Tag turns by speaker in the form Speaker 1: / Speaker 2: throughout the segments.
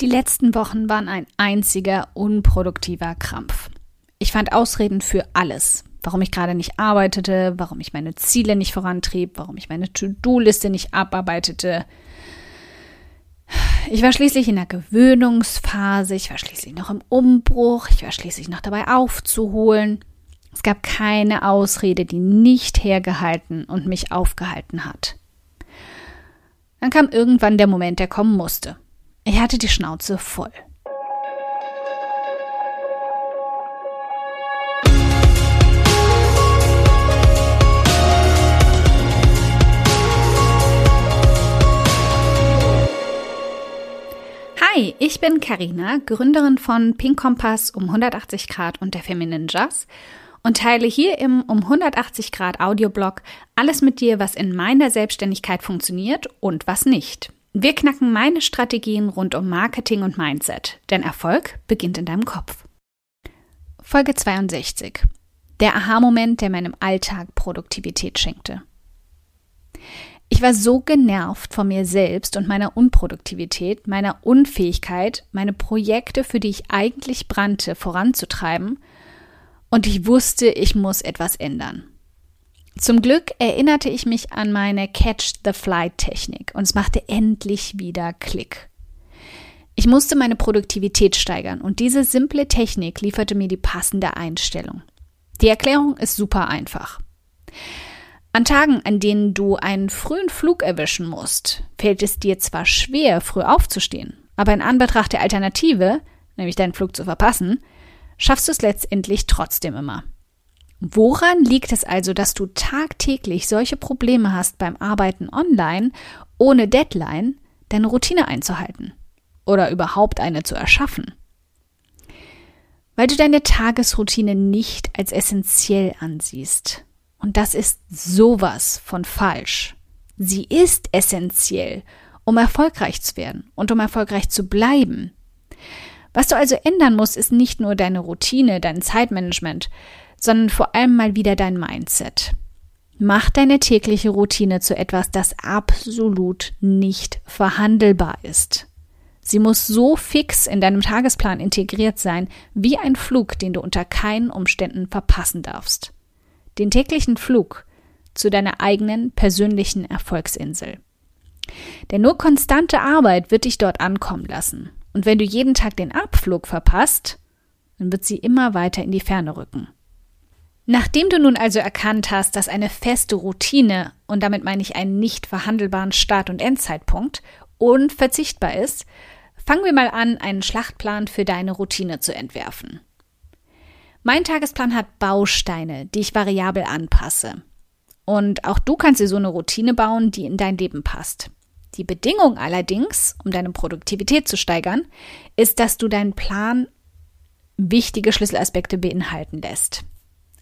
Speaker 1: Die letzten Wochen waren ein einziger unproduktiver Krampf. Ich fand Ausreden für alles. Warum ich gerade nicht arbeitete, warum ich meine Ziele nicht vorantrieb, warum ich meine To-Do-Liste nicht abarbeitete. Ich war schließlich in der Gewöhnungsphase, ich war schließlich noch im Umbruch, ich war schließlich noch dabei aufzuholen. Es gab keine Ausrede, die nicht hergehalten und mich aufgehalten hat. Dann kam irgendwann der Moment, der kommen musste. Ich hatte die Schnauze voll. Hi, ich bin Karina, Gründerin von Pink Kompass um 180 Grad und der Feminine Jazz und teile hier im um 180 Grad Audioblog alles mit dir, was in meiner Selbstständigkeit funktioniert und was nicht. Wir knacken meine Strategien rund um Marketing und Mindset, denn Erfolg beginnt in deinem Kopf. Folge 62. Der Aha-Moment, der meinem Alltag Produktivität schenkte. Ich war so genervt von mir selbst und meiner Unproduktivität, meiner Unfähigkeit, meine Projekte, für die ich eigentlich brannte, voranzutreiben, und ich wusste, ich muss etwas ändern. Zum Glück erinnerte ich mich an meine Catch-the-Flight-Technik und es machte endlich wieder Klick. Ich musste meine Produktivität steigern und diese simple Technik lieferte mir die passende Einstellung. Die Erklärung ist super einfach. An Tagen, an denen du einen frühen Flug erwischen musst, fällt es dir zwar schwer, früh aufzustehen, aber in Anbetracht der Alternative, nämlich deinen Flug zu verpassen, schaffst du es letztendlich trotzdem immer. Woran liegt es also, dass du tagtäglich solche Probleme hast beim Arbeiten online, ohne Deadline, deine Routine einzuhalten oder überhaupt eine zu erschaffen? Weil du deine Tagesroutine nicht als essentiell ansiehst. Und das ist sowas von falsch. Sie ist essentiell, um erfolgreich zu werden und um erfolgreich zu bleiben. Was du also ändern musst, ist nicht nur deine Routine, dein Zeitmanagement, sondern vor allem mal wieder dein Mindset. Mach deine tägliche Routine zu etwas, das absolut nicht verhandelbar ist. Sie muss so fix in deinem Tagesplan integriert sein, wie ein Flug, den du unter keinen Umständen verpassen darfst. Den täglichen Flug zu deiner eigenen persönlichen Erfolgsinsel. Denn nur konstante Arbeit wird dich dort ankommen lassen. Und wenn du jeden Tag den Abflug verpasst, dann wird sie immer weiter in die Ferne rücken. Nachdem du nun also erkannt hast, dass eine feste Routine, und damit meine ich einen nicht verhandelbaren Start- und Endzeitpunkt, unverzichtbar ist, fangen wir mal an, einen Schlachtplan für deine Routine zu entwerfen. Mein Tagesplan hat Bausteine, die ich variabel anpasse. Und auch du kannst dir so eine Routine bauen, die in dein Leben passt. Die Bedingung allerdings, um deine Produktivität zu steigern, ist, dass du deinen Plan wichtige Schlüsselaspekte beinhalten lässt.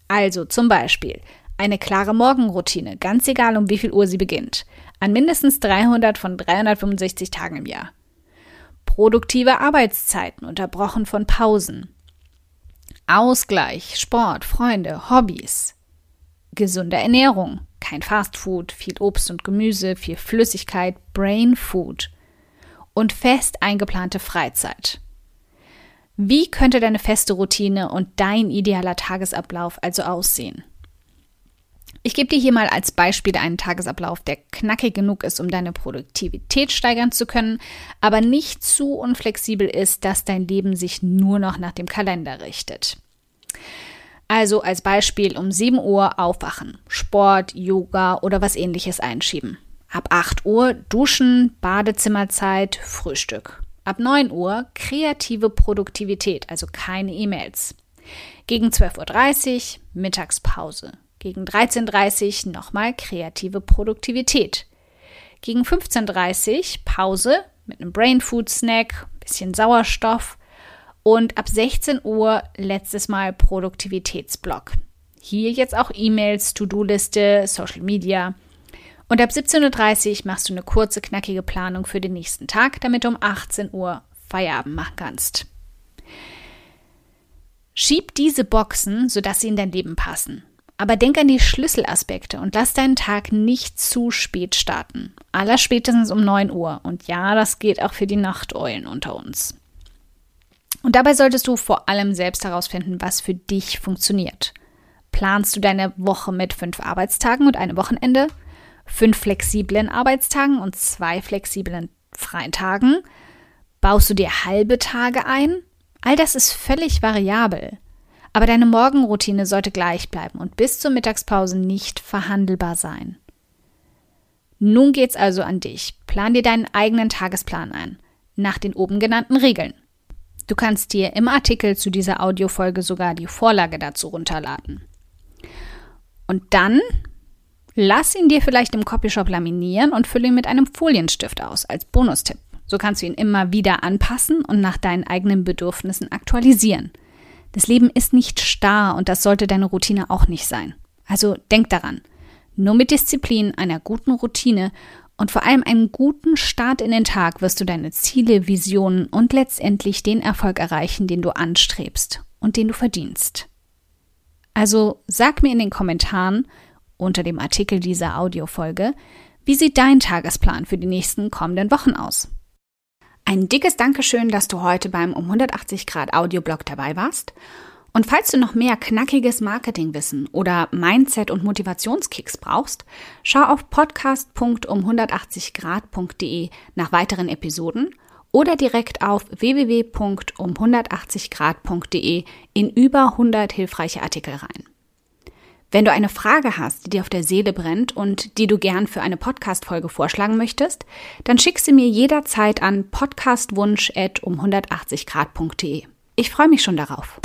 Speaker 1: Also zum Beispiel eine klare Morgenroutine, ganz egal um wie viel Uhr sie beginnt, an mindestens 300 von 365 Tagen im Jahr. Produktive Arbeitszeiten, unterbrochen von Pausen. Ausgleich, Sport, Freunde, Hobbys. Gesunde Ernährung, kein Fastfood, viel Obst und Gemüse, viel Flüssigkeit, Brain Food. Und fest eingeplante Freizeit. Wie könnte deine feste Routine und dein idealer Tagesablauf also aussehen? Ich gebe dir hier mal als Beispiel einen Tagesablauf, der knackig genug ist, um deine Produktivität steigern zu können, aber nicht zu unflexibel ist, dass dein Leben sich nur noch nach dem Kalender richtet. Also als Beispiel um 7 Uhr aufwachen, Sport, Yoga oder was ähnliches einschieben. Ab 8 Uhr duschen, Badezimmerzeit, Frühstück. Ab 9 Uhr kreative Produktivität, also keine E-Mails. Gegen 12.30 Uhr Mittagspause. Gegen 13.30 Uhr nochmal kreative Produktivität. Gegen 15.30 Uhr Pause mit einem Brain Food Snack, bisschen Sauerstoff. Und ab 16 Uhr letztes Mal Produktivitätsblock. Hier jetzt auch E-Mails, To-Do-Liste, Social Media und ab 17.30 Uhr machst du eine kurze, knackige Planung für den nächsten Tag, damit du um 18 Uhr Feierabend machen kannst. Schieb diese Boxen, sodass sie in dein Leben passen. Aber denk an die Schlüsselaspekte und lass deinen Tag nicht zu spät starten. Allerspätestens um 9 Uhr. Und ja, das geht auch für die Nachteulen unter uns. Und dabei solltest du vor allem selbst herausfinden, was für dich funktioniert. Planst du deine Woche mit fünf Arbeitstagen und einem Wochenende, fünf flexiblen Arbeitstagen und zwei flexiblen freien Tagen? Baust du dir halbe Tage ein? All das ist völlig variabel. Aber deine Morgenroutine sollte gleich bleiben und bis zur Mittagspause nicht verhandelbar sein. Nun geht's also an dich. Plan dir deinen eigenen Tagesplan ein, nach den oben genannten Regeln. Du kannst dir im Artikel zu dieser Audiofolge sogar die Vorlage dazu runterladen. Und dann lass ihn dir vielleicht im Copyshop laminieren und fülle ihn mit einem Folienstift aus als Bonustipp. So kannst du ihn immer wieder anpassen und nach deinen eigenen Bedürfnissen aktualisieren. Das Leben ist nicht starr und das sollte deine Routine auch nicht sein. Also denk daran. Nur mit Disziplin, einer guten Routine und vor allem einem guten Start in den Tag wirst du deine Ziele, Visionen und letztendlich den Erfolg erreichen, den du anstrebst und den du verdienst. Also sag mir in den Kommentaren unter dem Artikel dieser Audiofolge, wie sieht dein Tagesplan für die nächsten kommenden Wochen aus? Ein dickes Dankeschön, dass du heute beim um 180 Grad Audioblog dabei warst. Und falls du noch mehr knackiges Marketingwissen oder Mindset- und Motivationskicks brauchst, schau auf podcast.um180grad.de nach weiteren Episoden oder direkt auf www.um180grad.de in über 100 hilfreiche Artikel rein. Wenn du eine Frage hast, die dir auf der Seele brennt und die du gern für eine Podcast-Folge vorschlagen möchtest, dann schick sie mir jederzeit an podcastwunsch.um180grad.de. Ich freue mich schon darauf.